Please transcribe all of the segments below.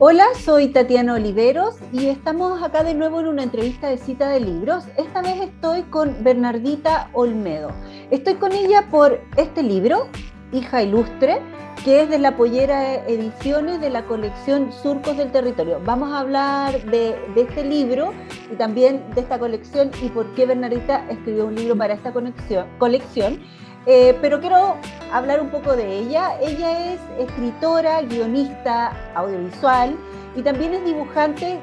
Hola, soy Tatiana Oliveros y estamos acá de nuevo en una entrevista de cita de libros. Esta vez estoy con Bernardita Olmedo. Estoy con ella por este libro, Hija Ilustre, que es de la Pollera Ediciones de la colección Surcos del Territorio. Vamos a hablar de, este libro y también de esta colección y por qué Bernardita escribió un libro para esta colección. Eh, pero quiero hablar un poco de ella. Ella es escritora, guionista audiovisual y también es dibujante.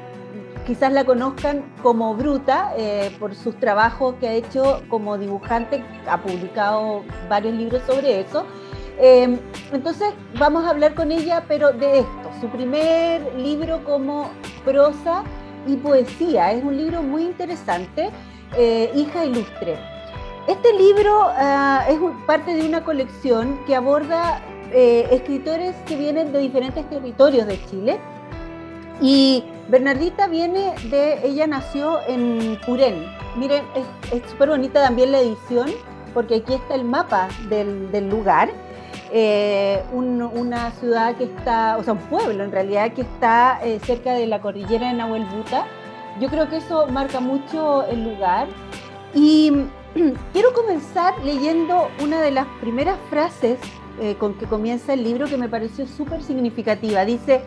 Quizás la conozcan como Bruta eh, por sus trabajos que ha hecho como dibujante. Ha publicado varios libros sobre eso. Em, entonces vamos a hablar con ella, pero de esto, su primer libro como prosa y poesía. Es un libro muy interesante, eh, Hija Ilustre. Este libro ah, es parte de una colección que aborda eh, escritores que vienen de diferentes territorios de Chile. Y Bernardita viene de, ella nació en Purén. Miren, es súper bonita también la edición, porque aquí está el mapa del lugar. Eh, una ciudad que está, o sea, un pueblo en realidad que está eh, cerca de la cordillera de Nahuel Buta. Yo creo que eso marca mucho el lugar. Y quiero comenzar leyendo una de las primeras frases eh, con que comienza el libro que me pareció súper significativa. Dice,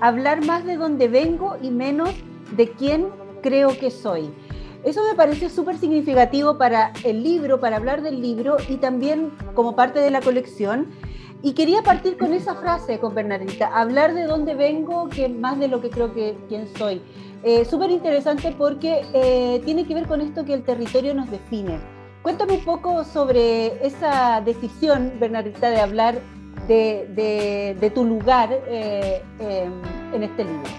hablar más de dónde vengo y menos de quién creo que soy. Eso me pareció súper significativo para el libro, para hablar del libro y también como parte de la colección. Y quería partir con esa frase con Bernardita, hablar de dónde vengo, que más de lo que creo que quién soy. Eh, súper interesante porque eh, tiene que ver con esto que el territorio nos define. Cuéntame un poco sobre esa decisión, Bernardita, de hablar de, tu lugar eh, em, en este libro.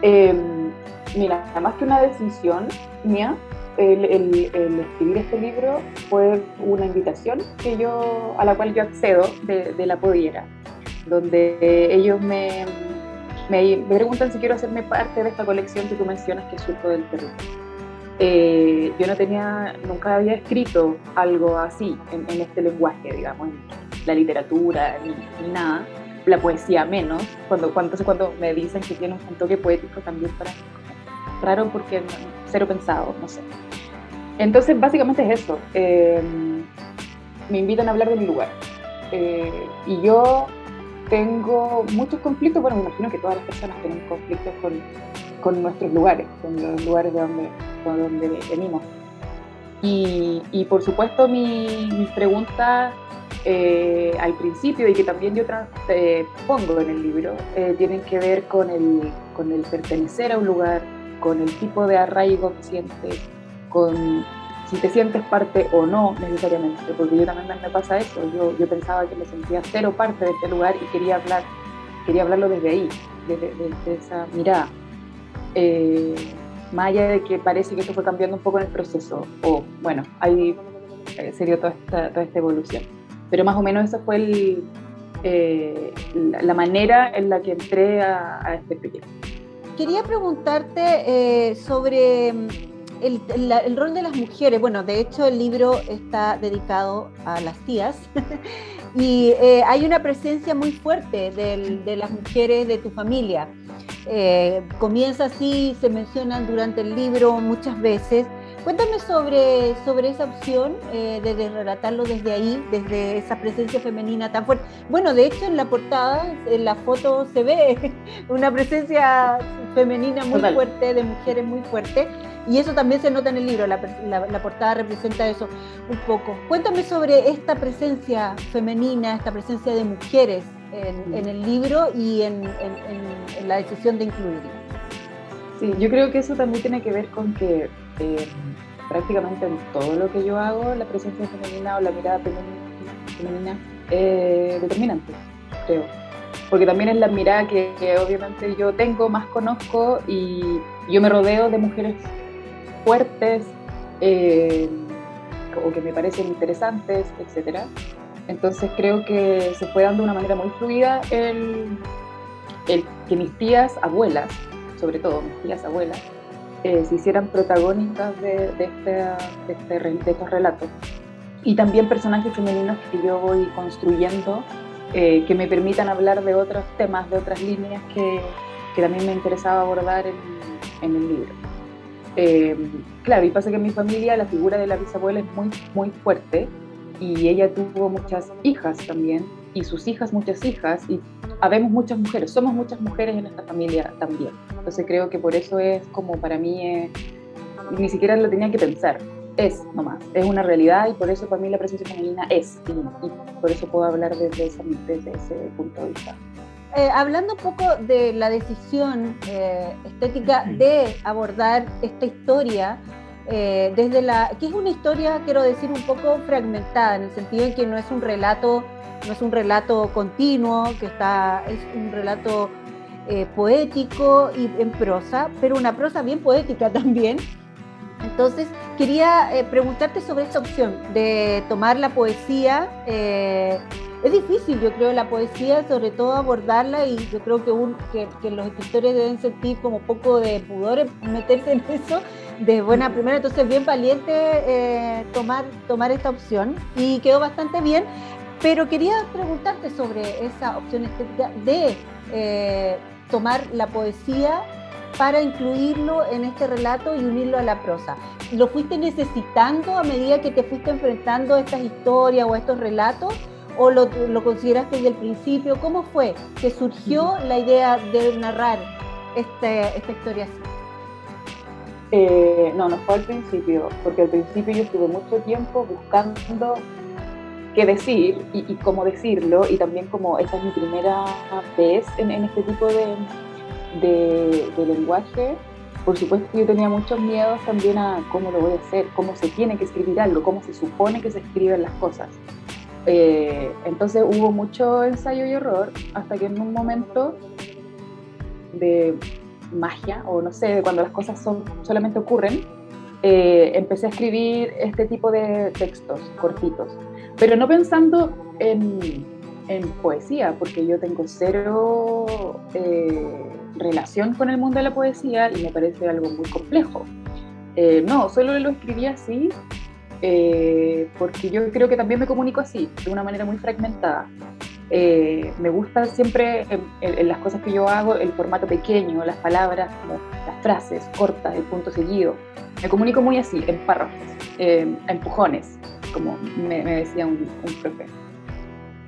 Em, mira, más que una decisión mía, el, escribir este libro fue una invitación que yo, a la cual yo accedo de, la Podiera, donde ellos me, me, preguntan si quiero hacerme parte de esta colección que tú mencionas que del Territorio. Eh, yo no tenía, nunca había escrito algo así en, este lenguaje, digamos, la literatura ni, nada, la poesía menos. Cuando, cuando, cuando me dicen que tiene un toque poético también para mí, raro porque cero pensado, no sé. Entonces, básicamente es eso. Em, me invitan a hablar de mi lugar. Eh, y yo tengo muchos conflictos, bueno, me imagino que todas las personas tienen conflictos con, con nuestros lugares, con los lugares de donde, de donde venimos. Y, y, por supuesto mi, mis preguntas eh, al principio y que también yo eh, pongo en el libro tienen que ver con el, con el pertenecer a un lugar, con el tipo de arraigo que sientes, con si te sientes parte o no necesariamente, porque yo también me pasa eso, yo, yo pensaba que me sentía cero parte de este lugar y quería hablar, quería hablarlo desde ahí, desde, esa mirada. Eh, más allá de que parece que esto fue cambiando un poco en el proceso, o bueno, ahí eh, se dio toda esta, toda esta evolución. Pero más o menos esa fue el, eh, la, manera en la que entré a, a este proyecto. Quería preguntarte eh, sobre el, rol de las mujeres, bueno, de hecho el libro está dedicado a las tías y eh, hay una presencia muy fuerte de las mujeres de tu familia. Eh, comienza así, se mencionan durante el libro muchas veces. Cuéntame sobre, sobre esa opción eh, de, relatarlo desde ahí, desde esa presencia femenina tan fuerte. Bueno, de hecho en la portada, en la foto se ve una presencia femenina muy fuerte, de mujeres muy fuerte. Y eso también se nota en el libro, la, portada representa eso un poco. Cuéntame sobre esta presencia femenina, esta presencia de mujeres en, el libro y en, la decisión de incluir. Sí, yo creo que eso también tiene que ver con que eh, prácticamente en todo lo que yo hago, la presencia femenina o la mirada femenina es determinante, creo. Porque también es la mirada que, que obviamente yo tengo, más conozco y yo me rodeo de mujeres fuertes eh, o que me parecen interesantes, etc. Entonces creo que se fue dando de una manera muy fluida el, el que mis tías abuelas, sobre todo mis tías abuelas, eh, se hicieran protagónicas de, de, este, de, este, de, estos relatos. Y también personajes femeninos que yo voy construyendo, eh, que me permitan hablar de otros temas, de otras líneas que, que también me interesaba abordar en, en el libro. Eh, claro, y pasa que en mi familia la figura de la bisabuela es muy, muy fuerte y ella tuvo muchas hijas también y sus hijas muchas hijas y habemos muchas mujeres, somos muchas mujeres en esta familia también. Entonces creo que por eso es como para mí, ni siquiera lo tenía que pensar, es nomás, es una realidad y por eso para mí la presencia femenina es y, por eso puedo hablar desde, desde ese punto de vista. Eh, hablando un poco de la decisión eh, estética de abordar esta historia, eh, desde la que es una historia, quiero decir, un poco fragmentada, en el sentido en que no es un relato, no es un relato continuo, que está, es un relato poético y en prosa, pero una prosa bien poética también. Entonces, quería preguntarte sobre esta opción de tomar la poesía es difícil, yo creo, la poesía, sobre todo abordarla, y yo creo que, un, que, los escritores deben sentir como poco de pudor en meterse en eso de buena primera, entonces bien valiente eh, tomar, tomar esta opción y quedó bastante bien, pero quería preguntarte sobre esa opción estética de eh, tomar la poesía para incluirlo en este relato y unirlo a la prosa. ¿Lo fuiste necesitando a medida que te fuiste enfrentando a estas historias o a estos relatos? o lo, lo consideraste desde el principio? ¿Cómo fue que surgió la idea de narrar este, esta historia así? Eh, no, no fue al principio, porque al principio yo estuve mucho tiempo buscando qué decir y, cómo decirlo, y también como esta es mi primera vez en, este tipo de, de, de, lenguaje, por supuesto yo tenía muchos miedos también a cómo lo voy a hacer, cómo se tiene que escribir algo, cómo se supone que se escriben las cosas. Eh, entonces hubo mucho ensayo y error hasta que en un momento de magia, o no sé, de cuando las cosas son, solamente ocurren, eh, empecé a escribir este tipo de textos cortitos, pero no pensando en, en poesía, porque yo tengo cero eh, relación con el mundo de la poesía y me parece algo muy complejo. no, solo lo escribí así eh, porque yo creo que también me comunico así, de una manera muy fragmentada. Eh, me gusta siempre en, las cosas que yo hago el formato pequeño, las palabras, como las frases cortas, el punto seguido. Me comunico muy así, en párrafos, eh, empujones, como me, decía un, un, profe.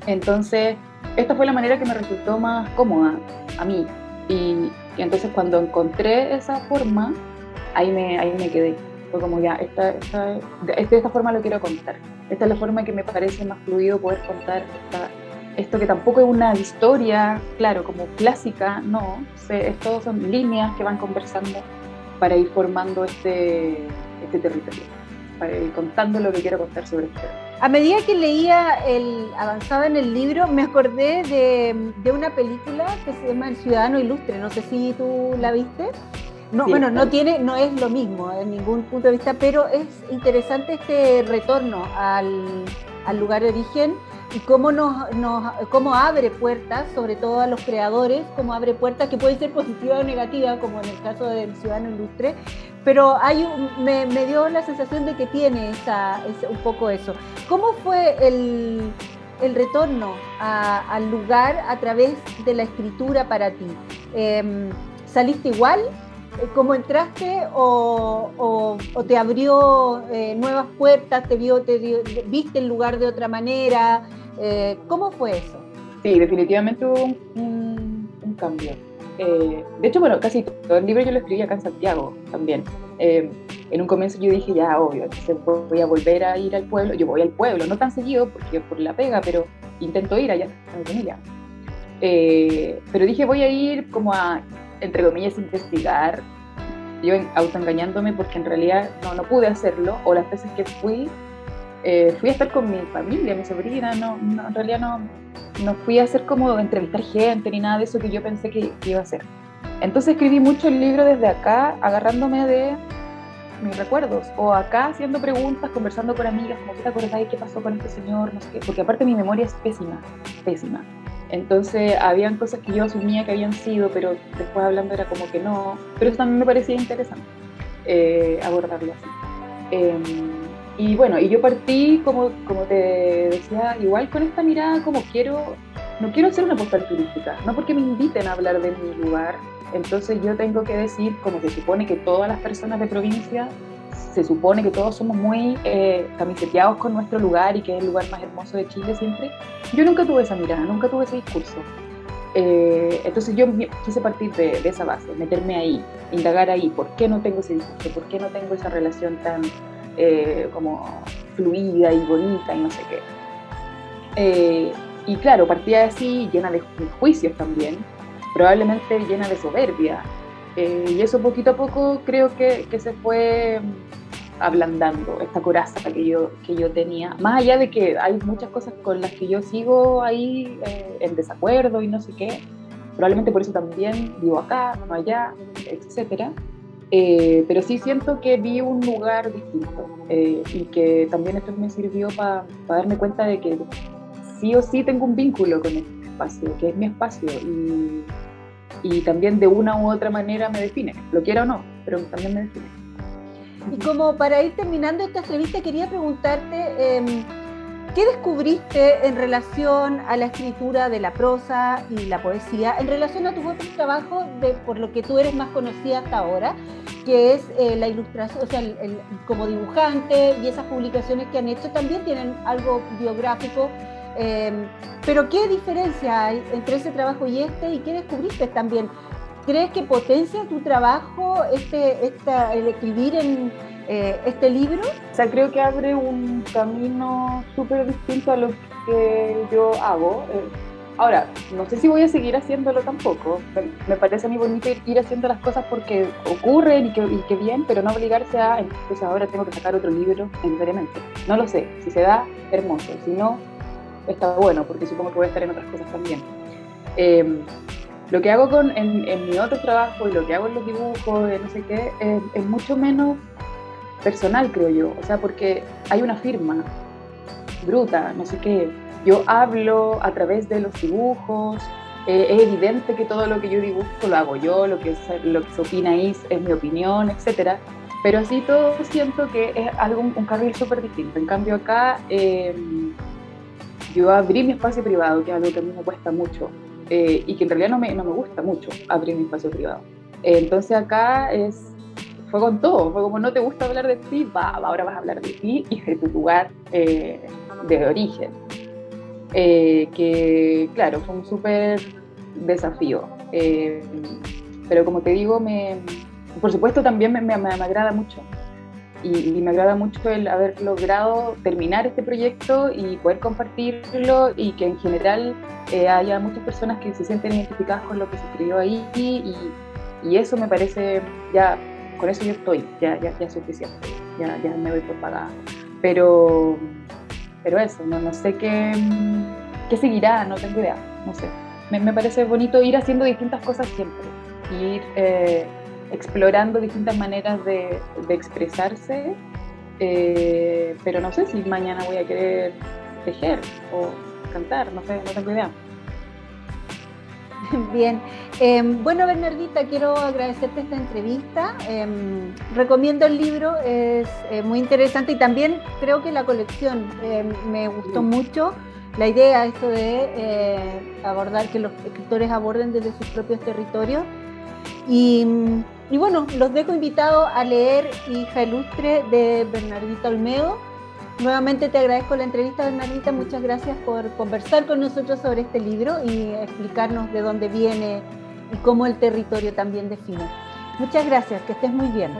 Entonces, esta fue la manera que me resultó más cómoda a mí. Y, y entonces cuando encontré esa forma, ahí me, ahí me quedé como ya, esta, esta, de, esta forma lo quiero contar. Esta es la forma que me parece más fluido poder contar esto que tampoco es una historia, claro, como clásica, no. Esto son líneas que van conversando para ir formando este, este territorio, ir contando lo que quiero contar sobre esto. A medida que leía, el, avanzaba en el libro, me acordé de, de una película que se llama El Ciudadano Ilustre, no sé si tú la viste. No, bueno, no tiene, no es lo mismo en ningún punto de vista, pero es interesante este retorno al, lugar de origen y cómo nos, cómo abre puertas, sobre todo a los creadores, cómo abre puertas que pueden ser positivas o negativas, como en el caso del Ciudadano Ilustre, pero hay me, dio la sensación de que tiene esa, un poco eso. ¿Cómo fue el, retorno al lugar a través de la escritura para ti? Em, ¿Saliste igual eh, cómo entraste o, te abrió eh, nuevas puertas, te vio, te viste el lugar de otra manera. Eh, ¿Cómo fue eso? Sí, definitivamente hubo un, cambio. De hecho, bueno, casi todo el libro yo lo escribí acá en Santiago también. en un comienzo yo dije, ya, obvio, voy a volver a ir al pueblo. Yo voy al pueblo, no tan seguido porque por la pega, pero intento ir allá a mi familia. pero dije, voy a ir como a entre comillas, investigar, yo autoengañándome porque en realidad no, no pude hacerlo, o las veces que fui, eh, fui a estar con mi familia, mi sobrina, no, en realidad no, no fui a hacer como entrevistar gente ni nada de eso que yo pensé que, iba a hacer. Entonces escribí mucho el libro desde acá, agarrándome de mis recuerdos, o acá haciendo preguntas, conversando con amigas, como, ¿qué te acuerdas de qué pasó con este señor? No sé qué, porque aparte mi memoria es pésima, pésima. Entonces, habían cosas que yo asumía que habían sido, pero después hablando era como que no. Pero eso también me parecía interesante eh, abordarlo así. Em, y bueno, y yo partí, como, como te decía, igual con esta mirada, como quiero, no quiero hacer una postal turística, no porque me inviten a hablar de mi lugar, Entonces yo tengo que decir, como se supone que todas las personas de provincia, se supone que todos somos muy eh, camiseteados con nuestro lugar y que es el lugar más hermoso de Chile siempre, yo nunca tuve esa mirada, nunca tuve ese discurso. Eh, entonces yo quise partir de, esa base, meterme ahí, indagar ahí, ¿por qué no tengo ese discurso? ¿Por qué no tengo esa relación tan eh, como fluida y bonita y no sé qué? Eh, y claro, partía así, llena de, juicios también, probablemente llena de soberbia. y eso poquito a poco creo que, que se fue ablandando esta coraza que yo, que yo tenía. Más allá de que hay muchas cosas con las que yo sigo ahí eh, en desacuerdo y no sé qué, probablemente por eso también vivo acá, no allá, etc. Eh, pero sí siento que vi un lugar distinto eh, y que también esto me sirvió para darme cuenta de que sí o sí tengo un vínculo con este espacio, que es mi espacio y, y también de una u otra manera me define, lo quiera o no, pero también me define. Y como para ir terminando esta entrevista, quería preguntarte, em, ¿qué descubriste en relación a la escritura de la prosa y la poesía, en relación a tu otro trabajo, por lo que tú eres más conocida hasta ahora, que es eh, la ilustración, o sea, como dibujante y esas publicaciones que han hecho también tienen algo biográfico? Em, pero ¿qué diferencia hay entre ese trabajo y este y qué descubriste también? ¿Crees que potencia tu trabajo este, esta, el escribir en eh, este libro? O sea, creo que abre un camino súper distinto a lo que yo hago. Eh, ahora, no sé si voy a seguir haciéndolo tampoco. Me parece mí bonito ir, haciendo las cosas porque ocurren y que, y bien, pero no obligarse a, entonces ahora tengo que sacar otro libro necesariamente. No lo sé. Si se da, hermoso. Si no, está bueno, porque supongo que voy a estar en otras cosas también. Eh, lo que hago con, en, mi otro trabajo y lo que hago en los dibujos, no sé qué, es, mucho menos personal, creo yo. O sea, porque hay una firma bruta, no sé qué. Yo hablo a través de los dibujos, eh, es evidente que todo lo que yo dibujo lo hago yo, lo que, lo que se opina ahí es mi opinión, etc. Pero así todo siento que es algo, un carril súper distinto. En cambio acá em, yo abrí mi espacio privado, que es algo que a mí me cuesta mucho. Eh, y que en realidad no me, no me gusta mucho abrir mi espacio privado. Entonces acá es, fue con todo, fue como no te gusta hablar de ti, va, ahora vas a hablar de ti y de tu lugar eh, de origen. que claro, fue un súper desafío. pero como te digo, me, por supuesto también me, agrada mucho y, me agrada mucho el haber logrado terminar este proyecto y poder compartirlo y que en general eh, haya muchas personas que se sienten identificadas con lo que se escribió ahí y eso me parece ya, con eso yo estoy, ya, ya, ya es suficiente, ya, ya me voy por pagada. Pero, pero eso, no, no sé qué, qué seguirá, no tengo idea, no sé. Me, me parece bonito ir haciendo distintas cosas siempre, ir... Eh, explorando distintas maneras de, expresarse, eh, pero no sé si mañana voy a querer tejer o cantar, no sé, no tengo idea. Bien, em, bueno Bernardita, quiero agradecerte esta entrevista. Em, recomiendo el libro, es eh, muy interesante y también creo que la colección em, me gustó mucho. La idea, esto de eh, abordar, que los escritores aborden desde sus propios territorios. Y y bueno, los dejo invitados a leer Hija Ilustre de Bernardita Olmedo. Nuevamente te agradezco la entrevista, Bernardita. Muchas gracias por conversar con nosotros sobre este libro y explicarnos de dónde viene y cómo el territorio también define. Muchas gracias, que estés muy bien.